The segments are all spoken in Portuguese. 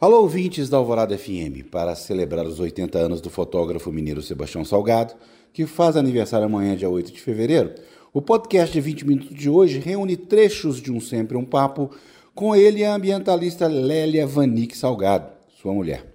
Alô, ouvintes da Alvorada FM, para celebrar os 80 anos do fotógrafo mineiro Sebastião Salgado, que faz aniversário amanhã, dia 8 de fevereiro, o podcast de 20 minutos de hoje reúne trechos de um Sempre um Papo com ele e a ambientalista Lélia Vanik Salgado, sua mulher.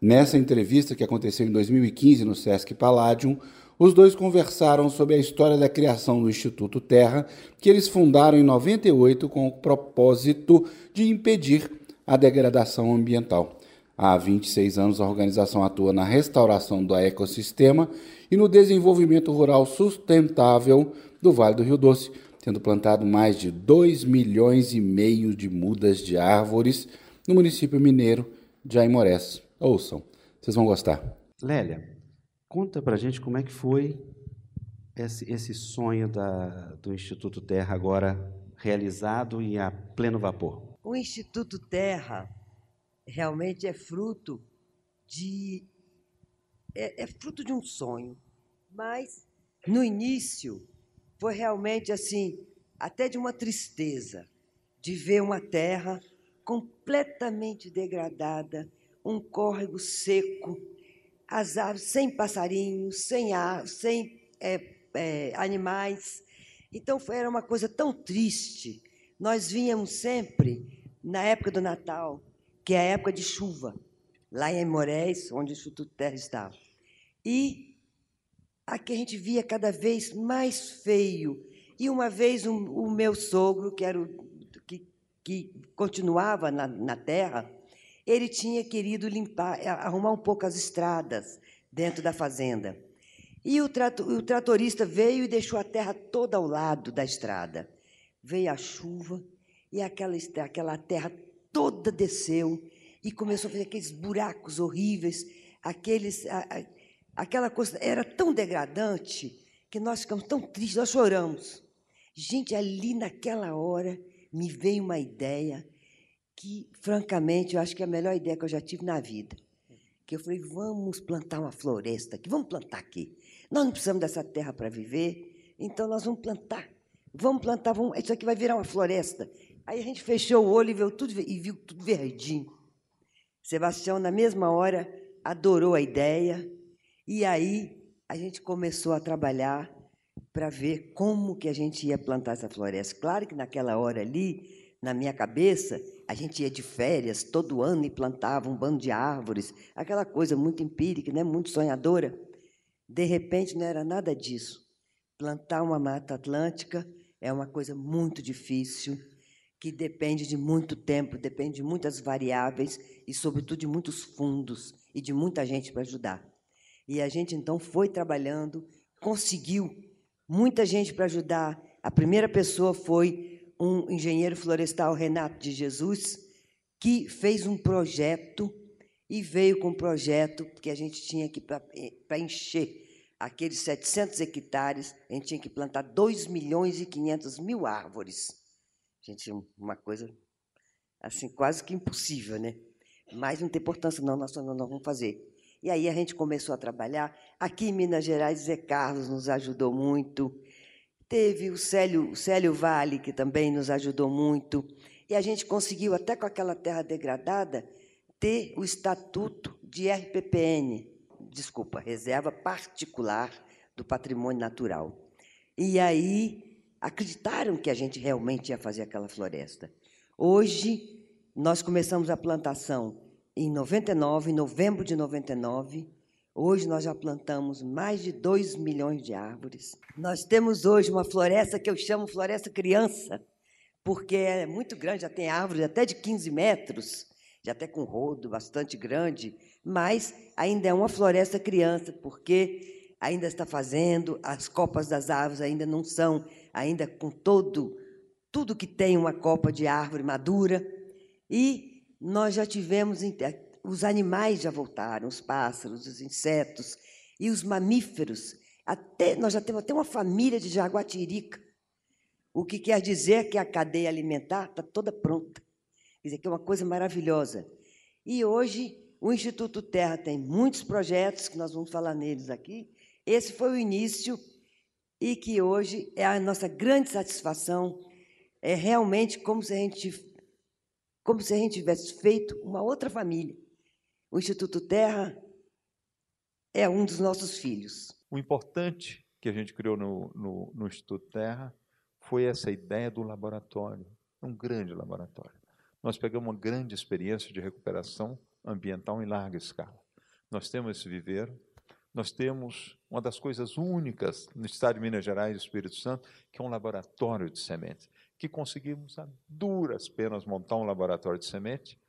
Nessa entrevista que aconteceu em 2015 no Sesc Palladium, os dois conversaram sobre a história da criação do Instituto Terra, que eles fundaram em 98 com o propósito de impedir a degradação ambiental. Há 26 anos, a organização atua na restauração do ecossistema e no desenvolvimento rural sustentável do Vale do Rio Doce, tendo plantado mais de 2 milhões e meio de mudas de árvores no município mineiro de Aimorés. Ouçam, vocês vão gostar. Lélia, conta pra gente como é que foi esse, esse sonho da, do Instituto Terra agora realizado e a pleno vapor. O Instituto Terra realmente é fruto de é, é, fruto de um sonho, mas no início foi realmente assim, até de uma tristeza de ver uma terra completamente degradada, um córrego seco, as árvores sem passarinhos, sem ar, sem é, é, animais. Então foi, era uma coisa tão triste nós vínhamos sempre na época do Natal, que é a época de chuva, lá em Moraes, onde o Instituto Terra estava. E aqui a gente via cada vez mais feio. E uma vez um, o meu sogro, que, era o, que, que continuava na, na terra, ele tinha querido limpar, arrumar um pouco as estradas dentro da fazenda. E o, trato, o tratorista veio e deixou a terra toda ao lado da estrada veio a chuva e aquela, aquela terra toda desceu e começou a fazer aqueles buracos horríveis, aqueles, a, a, aquela coisa era tão degradante que nós ficamos tão tristes, nós choramos. Gente, ali naquela hora me veio uma ideia que, francamente, eu acho que é a melhor ideia que eu já tive na vida. Que eu falei, vamos plantar uma floresta aqui, vamos plantar aqui. Nós não precisamos dessa terra para viver, então nós vamos plantar Vamos plantar, vamos, isso aqui vai virar uma floresta. Aí a gente fechou o olho e viu tudo, e viu tudo verdinho. Sebastião, na mesma hora, adorou a ideia, e aí a gente começou a trabalhar para ver como que a gente ia plantar essa floresta. Claro que naquela hora ali, na minha cabeça, a gente ia de férias todo ano e plantava um bando de árvores, aquela coisa muito empírica, né? muito sonhadora. De repente, não era nada disso. Plantar uma mata atlântica é uma coisa muito difícil, que depende de muito tempo, depende de muitas variáveis e, sobretudo, de muitos fundos e de muita gente para ajudar. E a gente, então, foi trabalhando, conseguiu muita gente para ajudar. A primeira pessoa foi um engenheiro florestal, Renato de Jesus, que fez um projeto e veio com um projeto que a gente tinha que para encher aqueles 700 hectares, a gente tinha que plantar 2 milhões e 500 mil árvores. Gente, uma coisa assim quase que impossível, né? Mas não tem importância, não, nós, nós vamos fazer. E aí a gente começou a trabalhar. Aqui em Minas Gerais, Zé Carlos nos ajudou muito. Teve o Célio, o Célio Vale, que também nos ajudou muito. E a gente conseguiu, até com aquela terra degradada, ter o estatuto de RPPN, desculpa, reserva particular do patrimônio natural. E aí acreditaram que a gente realmente ia fazer aquela floresta. Hoje, nós começamos a plantação em 99, em novembro de 99. Hoje nós já plantamos mais de 2 milhões de árvores. Nós temos hoje uma floresta que eu chamo floresta criança, porque é muito grande, já tem árvores até de 15 metros, já até com rodo bastante grande, mas ainda é uma floresta criança, porque ainda está fazendo, as copas das árvores ainda não são, ainda com todo tudo que tem uma copa de árvore madura. E nós já tivemos os animais já voltaram, os pássaros, os insetos e os mamíferos. Até nós já temos até uma família de jaguatirica. O que quer dizer que a cadeia alimentar está toda pronta. Quer dizer que é uma coisa maravilhosa. E hoje o Instituto Terra tem muitos projetos, que nós vamos falar neles aqui. Esse foi o início e que hoje é a nossa grande satisfação. É realmente como se a gente como se a gente tivesse feito uma outra família. O Instituto Terra é um dos nossos filhos. O importante que a gente criou no, no, no Instituto Terra foi essa ideia do laboratório, um grande laboratório. Nós pegamos uma grande experiência de recuperação ambiental em larga escala. Nós temos esse viveiro, nós temos uma das coisas únicas no estado de Minas Gerais e Espírito Santo, que é um laboratório de sementes, que conseguimos a duras penas montar um laboratório de semente,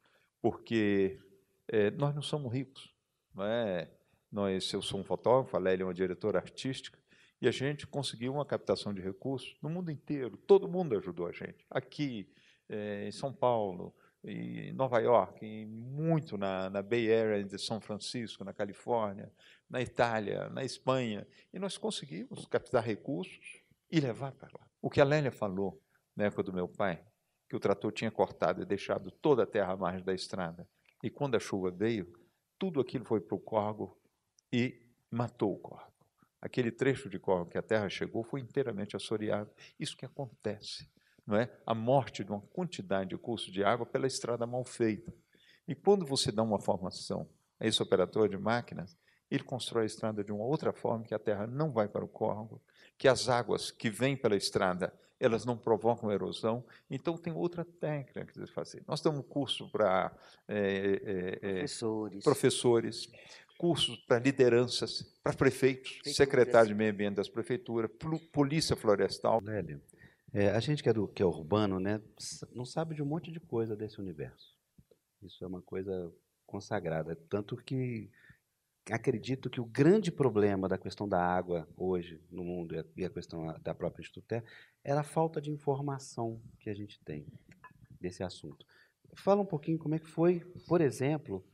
porque é, nós não somos ricos, não é? Nós, eu sou um fotógrafo, a Lélia é uma diretora artística, e a gente conseguiu uma captação de recursos no mundo inteiro. Todo mundo ajudou a gente. Aqui, é, em São Paulo, em Nova York, e muito na, na Bay Area de São Francisco, na Califórnia, na Itália, na Espanha. E nós conseguimos captar recursos e levar para lá. O que a Lélia falou na época do meu pai, que o trator tinha cortado e deixado toda a terra à margem da estrada. E quando a chuva veio, tudo aquilo foi para o córrego e matou o córrego. Aquele trecho de córrego que a terra chegou foi inteiramente assoreado. Isso que acontece, não é? A morte de uma quantidade de curso de água pela estrada mal feita. E quando você dá uma formação a esse operador de máquinas, ele constrói a estrada de uma outra forma, que a terra não vai para o córrego, que as águas que vêm pela estrada, elas não provocam erosão. Então, tem outra técnica que você fazer. Nós damos um curso para é, é, professores. professores, cursos para lideranças, para prefeitos, secretário de meio ambiente das prefeituras, polícia florestal. Lélio, é, a gente que é, do, que é urbano, né, não sabe de um monte de coisa desse universo. Isso é uma coisa consagrada. Tanto que acredito que o grande problema da questão da água hoje no mundo e a questão da própria Instituto Terra era a falta de informação que a gente tem desse assunto. Fala um pouquinho como é que foi, por exemplo,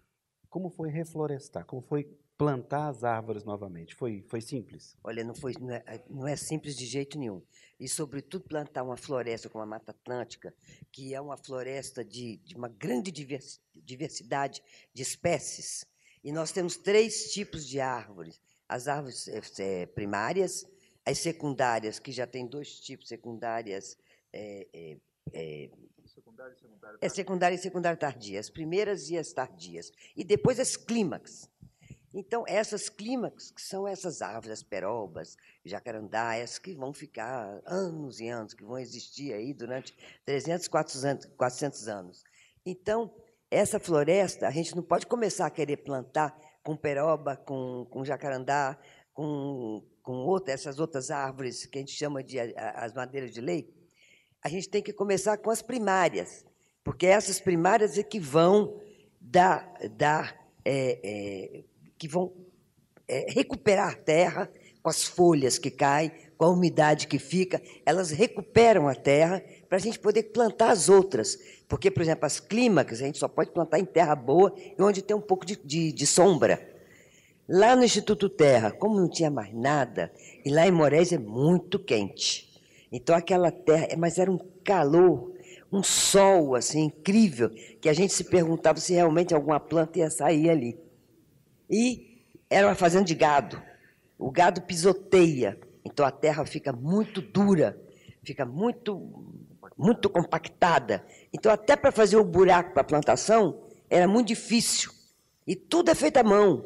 como foi reflorestar, como foi plantar as árvores novamente. Foi, foi simples? Olha, não, foi, não, é, não é simples de jeito nenhum. E, sobretudo, plantar uma floresta como a Mata Atlântica, que é uma floresta de, de uma grande diversidade de espécies, e nós temos três tipos de árvores: as árvores é, primárias, as secundárias, que já tem dois tipos secundárias. É, é, é, secundária e secundária é secundária e secundária tardia, as primeiras e as tardias. E depois as clímax. Então, essas clímax, que são essas árvores, as perobas, jacarandaias, que vão ficar anos e anos, que vão existir aí durante 300, 400, 400 anos. Então, essa floresta, a gente não pode começar a querer plantar com peroba, com, com jacarandá, com, com outra, essas outras árvores que a gente chama de as madeiras de lei. A gente tem que começar com as primárias, porque essas primárias é que vão dar, dar é, é, que vão é, recuperar a terra com as folhas que caem, com a umidade que fica, elas recuperam a terra para a gente poder plantar as outras. Porque, por exemplo, as clímax a gente só pode plantar em terra boa e onde tem um pouco de, de, de sombra. Lá no Instituto Terra, como não tinha mais nada, e lá em Moraes é muito quente. Então aquela terra, mas era um calor, um sol assim incrível, que a gente se perguntava se realmente alguma planta ia sair ali. E era uma fazenda de gado. O gado pisoteia, então a terra fica muito dura, fica muito, muito compactada. Então, até para fazer o buraco para a plantação, era muito difícil. E tudo é feito à mão.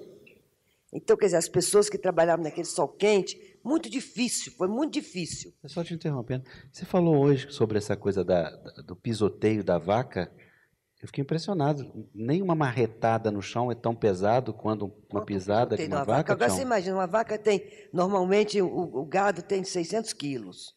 Então, quer dizer, as pessoas que trabalhavam naquele sol quente, muito difícil, foi muito difícil. Só te interrompendo, você falou hoje sobre essa coisa da, do pisoteio da vaca. Eu fiquei impressionado. Nem uma marretada no chão é tão pesado quanto uma pisada de uma vaca. vaca Agora você imagina, uma vaca tem, normalmente o, o, gado tem 600 quilos.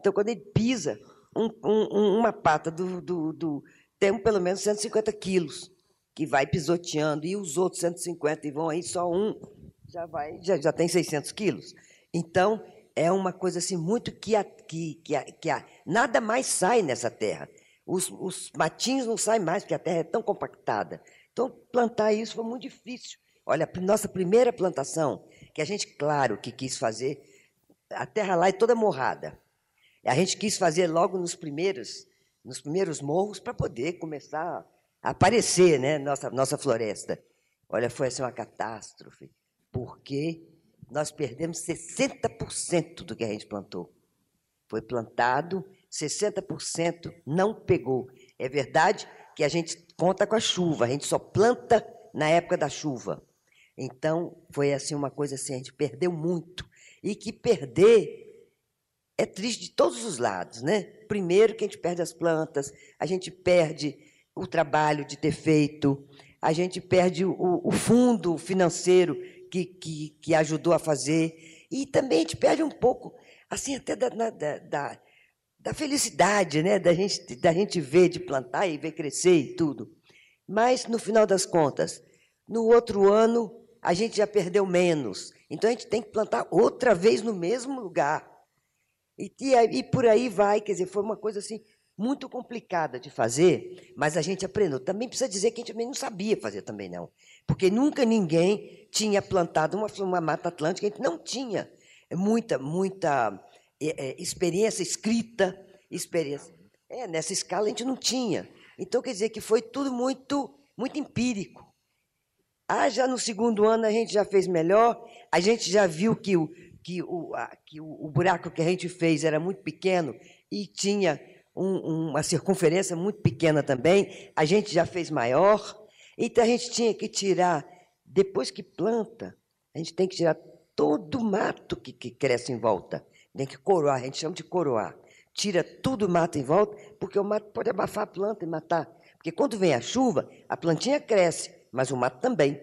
Então, quando ele pisa, um, um, uma pata do, do, do, tem pelo menos 150 quilos, que vai pisoteando, e os outros 150, e vão aí só um, já, vai, já, já tem 600 quilos. Então, é uma coisa assim muito que, a, que, que, a, que a, nada mais sai nessa terra. Os, os matinhos não saem mais, porque a terra é tão compactada. Então, plantar isso foi muito difícil. Olha, a nossa primeira plantação, que a gente, claro, que quis fazer, a terra lá é toda morrada. A gente quis fazer logo nos primeiros, nos primeiros morros para poder começar a aparecer, né, nossa nossa floresta. Olha, foi assim uma catástrofe, porque nós perdemos 60% do que a gente plantou. Foi plantado 60% não pegou. É verdade que a gente conta com a chuva, a gente só planta na época da chuva. Então, foi assim uma coisa assim, a gente perdeu muito. E que perder é triste de todos os lados, né? Primeiro que a gente perde as plantas, a gente perde o trabalho de ter feito, a gente perde o, o fundo financeiro que, que, que, ajudou a fazer, e também a gente perde um pouco, assim, até da, da, da, da felicidade, né? da, gente, da gente ver, de plantar e ver crescer e tudo. Mas, no final das contas, no outro ano, a gente já perdeu menos. Então, a gente tem que plantar outra vez no mesmo lugar. E, e, e por aí vai, quer dizer, foi uma coisa assim muito complicada de fazer, mas a gente aprendeu. Também precisa dizer que a gente também não sabia fazer também não, porque nunca ninguém tinha plantado uma, uma mata atlântica, a gente não tinha muita muita é, é, experiência escrita, experiência. É, nessa escala a gente não tinha. Então quer dizer que foi tudo muito muito empírico. Ah, já no segundo ano a gente já fez melhor, a gente já viu que o que o, a, que o, o buraco que a gente fez era muito pequeno e tinha um, uma circunferência muito pequena também, a gente já fez maior, então a gente tinha que tirar, depois que planta, a gente tem que tirar todo o mato que, que cresce em volta, tem que coroar, a gente chama de coroar. Tira tudo o mato em volta, porque o mato pode abafar a planta e matar. Porque quando vem a chuva, a plantinha cresce, mas o mato também.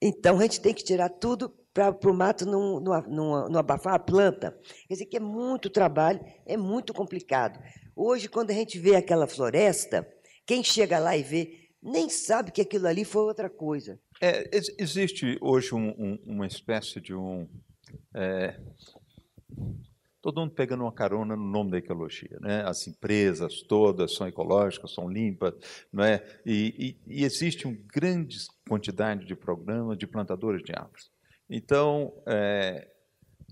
Então a gente tem que tirar tudo para o mato não, não, não, não, abafar a planta. Quer dizer que é muito trabalho, é muito complicado. Hoje, quando a gente vê aquela floresta, quem chega lá e vê, nem sabe que aquilo ali foi outra coisa. É, existe hoje um, um, uma espécie de um. É, todo mundo pegando uma carona no nome da ecologia. Né? As empresas todas são ecológicas, são limpas, não é? e, e, e existe uma grande quantidade de programas de plantadores de árvores. Então, é,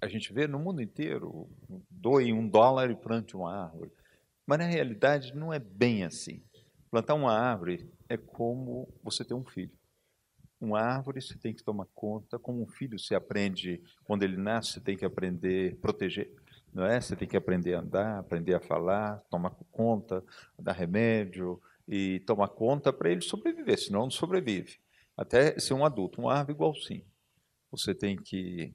a gente vê no mundo inteiro, doe um dólar e plante uma árvore. Mas, na realidade, não é bem assim. Plantar uma árvore é como você ter um filho. Uma árvore você tem que tomar conta, como um filho se aprende, quando ele nasce, você tem que aprender a proteger. Não é? Você tem que aprender a andar, aprender a falar, tomar conta, dar remédio e tomar conta para ele sobreviver, senão não sobrevive. Até ser um adulto, uma árvore igualzinho. Você tem que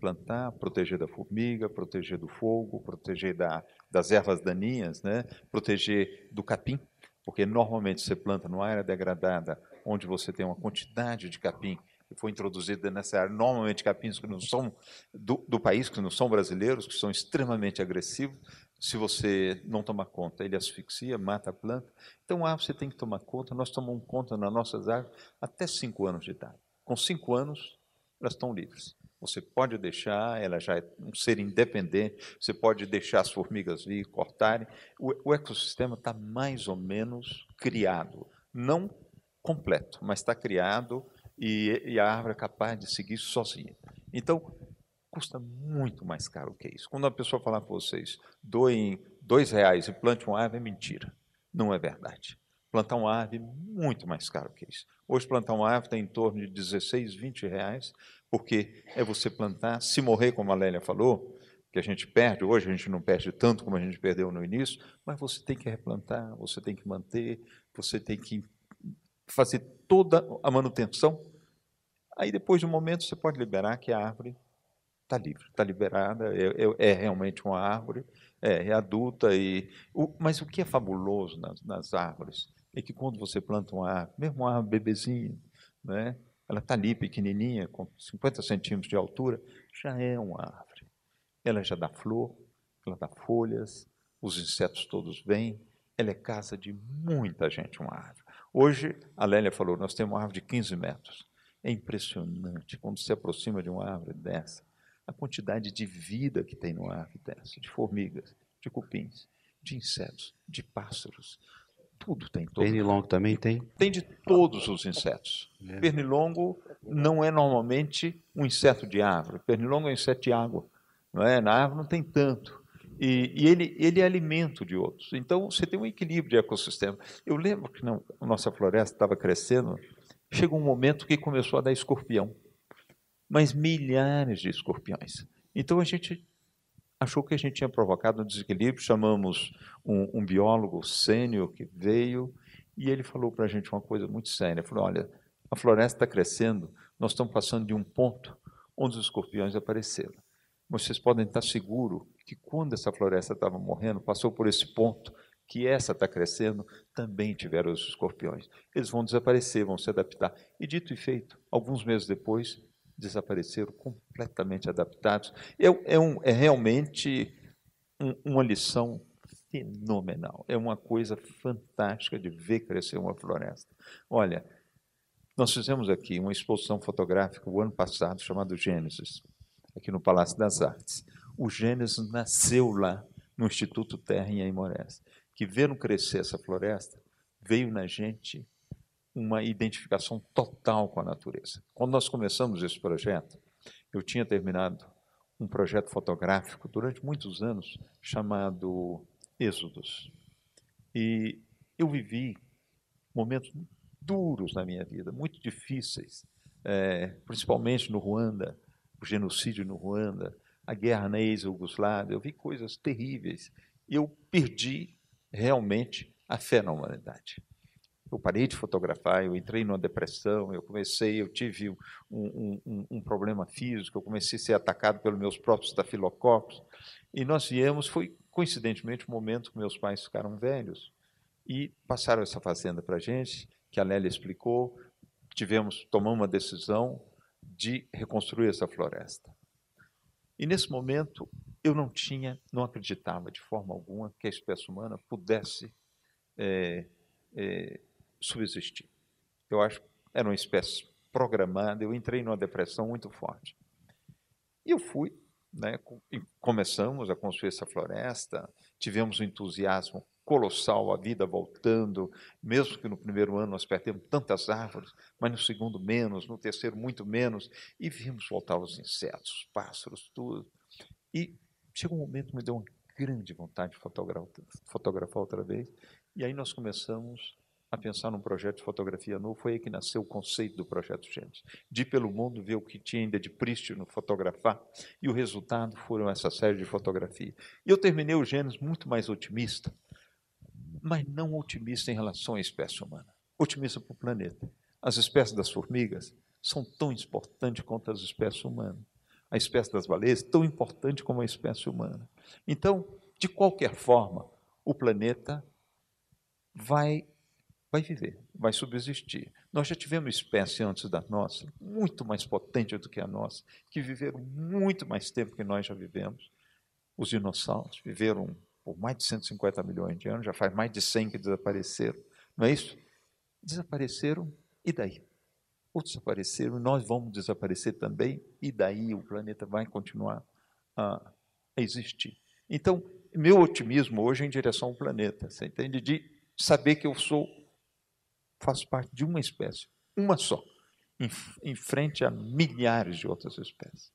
plantar, proteger da formiga, proteger do fogo, proteger da, das ervas daninhas, né? proteger do capim, porque normalmente você planta numa área degradada, onde você tem uma quantidade de capim que foi introduzida nessa área, normalmente capins que não são do, do, país, que não são brasileiros, que são extremamente agressivos. Se você não tomar conta, ele asfixia, mata a planta. Então, ah, você tem que tomar conta. Nós tomamos conta nas nossas árvores até cinco anos de idade. Com cinco anos, elas estão livres. Você pode deixar, ela já é um ser independente, você pode deixar as formigas vir, cortarem. O, o ecossistema está mais ou menos criado. Não completo, mas está criado e, e, a árvore é capaz de seguir sozinha. Então, custa muito mais caro que isso. Quando a pessoa falar para vocês, doem dois reais e plante uma árvore, é mentira. Não é verdade. Plantar uma árvore é muito mais caro que isso. Hoje, plantar uma árvore está em torno de 16, 20 reais, porque é você plantar, se morrer, como a Lélia falou, que a gente perde, hoje a gente não perde tanto como a gente perdeu no início, mas você tem que replantar, você tem que manter, você tem que fazer toda a manutenção. Aí, depois de um momento, você pode liberar que a árvore está livre, está liberada, é, é, é, realmente uma árvore, é, é adulta. E, o, mas o que é fabuloso nas, nas árvores é que quando você planta uma árvore, mesmo uma árvore bebezinha, né, ela está ali pequenininha, com 50 centímetros de altura, já é uma árvore. Ela já dá flor, ela dá folhas, os insetos todos vêm, ela é casa de muita gente, uma árvore. Hoje, a Lélia falou, nós temos uma árvore de 15 metros. É impressionante quando se aproxima de uma árvore dessa, a quantidade de vida que tem numa árvore dessa, de formigas, de cupins, de insetos, de pássaros, tudo tem. Todo. Pernilongo também tem? Tem de todos os insetos. É. Pernilongo não é normalmente um inseto de árvore. Pernilongo é um inseto de água. Não é? Na árvore não tem tanto. E, e ele, ele é alimento de outros. Então, você tem um equilíbrio de ecossistema. Eu lembro que a nossa floresta estava crescendo, chegou um momento que começou a dar escorpião. Mas milhares de escorpiões. Então, a gente achou que a gente tinha provocado um desequilíbrio, chamamos um, um biólogo sênior que veio E ele falou para a gente uma coisa muito séria. Ele falou: olha, a floresta está crescendo, nós estamos passando de um ponto onde os escorpiões apareceram. Vocês podem estar seguros que quando essa floresta estava morrendo, passou por esse ponto que essa está crescendo, também tiveram os escorpiões. Eles vão desaparecer, vão se adaptar. E dito e feito, alguns meses depois, desapareceram completamente adaptados. É, é, um, é realmente um, uma lição fenomenal. É uma coisa fantástica de ver crescer uma floresta. Olha, nós fizemos aqui uma exposição fotográfica o ano passado chamada Gênesis, aqui no Palácio das Artes. O Gênesis nasceu lá no Instituto Terra em Aimorés que vendo crescer essa floresta, veio na gente uma identificação total com a natureza. Quando nós começamos esse projeto, eu tinha terminado um projeto fotográfico durante muitos anos chamado Êxodos. E eu vivi momentos duros na minha vida, muito difíceis, é, principalmente no Ruanda, o genocídio no Ruanda, a guerra na ex-Yugoslávia, eu vi coisas terríveis. E eu perdi realmente a fé na humanidade. Eu parei de fotografar, eu entrei numa depressão, eu comecei, eu tive um, um, um, um problema físico, eu comecei a ser atacado pelos meus próprios estafilococos, e nós viemos, foi coincidentemente o momento que meus pais ficaram velhos, e passaram essa fazenda para a gente, que a Lélia explicou, tivemos, tomamos uma decisão de reconstruir essa floresta. E nesse momento eu não tinha, não acreditava de forma alguma que a espécie humana pudesse é, é, subsistir. Eu acho era uma espécie programada, eu entrei numa depressão muito forte. E eu fui, né, começamos a construir essa floresta, tivemos um entusiasmo colossal, a vida voltando, mesmo que no primeiro ano nós perdemos tantas árvores, mas no segundo menos, no terceiro muito menos, e vimos voltar os insetos, os pássaros, tudo. E Chegou um momento que me deu uma grande vontade de fotografar, fotografar outra vez, e aí nós começamos a pensar num projeto de fotografia novo, foi aí que nasceu o conceito do Projeto Gênesis. De ir pelo mundo, ver o que tinha ainda de prístino, fotografar, e o resultado foram essa série de fotografia. E eu terminei o Gênesis muito mais otimista, mas não otimista em relação à espécie humana, otimista para o planeta. As espécies das formigas são tão importantes quanto as espécies humanas a espécie das baleias, tão importante como a espécie humana. Então, de qualquer forma, o planeta vai, vai viver, vai subsistir. Nós já tivemos espécies antes da nossa, muito mais potentes do que a nossa, que viveram muito mais tempo que nós já vivemos. Os dinossauros viveram por mais de 150 milhões de anos, já faz mais de 100 que desapareceram. Não é isso? Desapareceram, e daí? outros desapareceram, nós vamos desaparecer também, e daí o planeta vai continuar a, existir. Então, meu otimismo hoje é em direção ao planeta, você entende? De saber que eu sou, faço parte de uma espécie, uma só, em, em frente a milhares de outras espécies.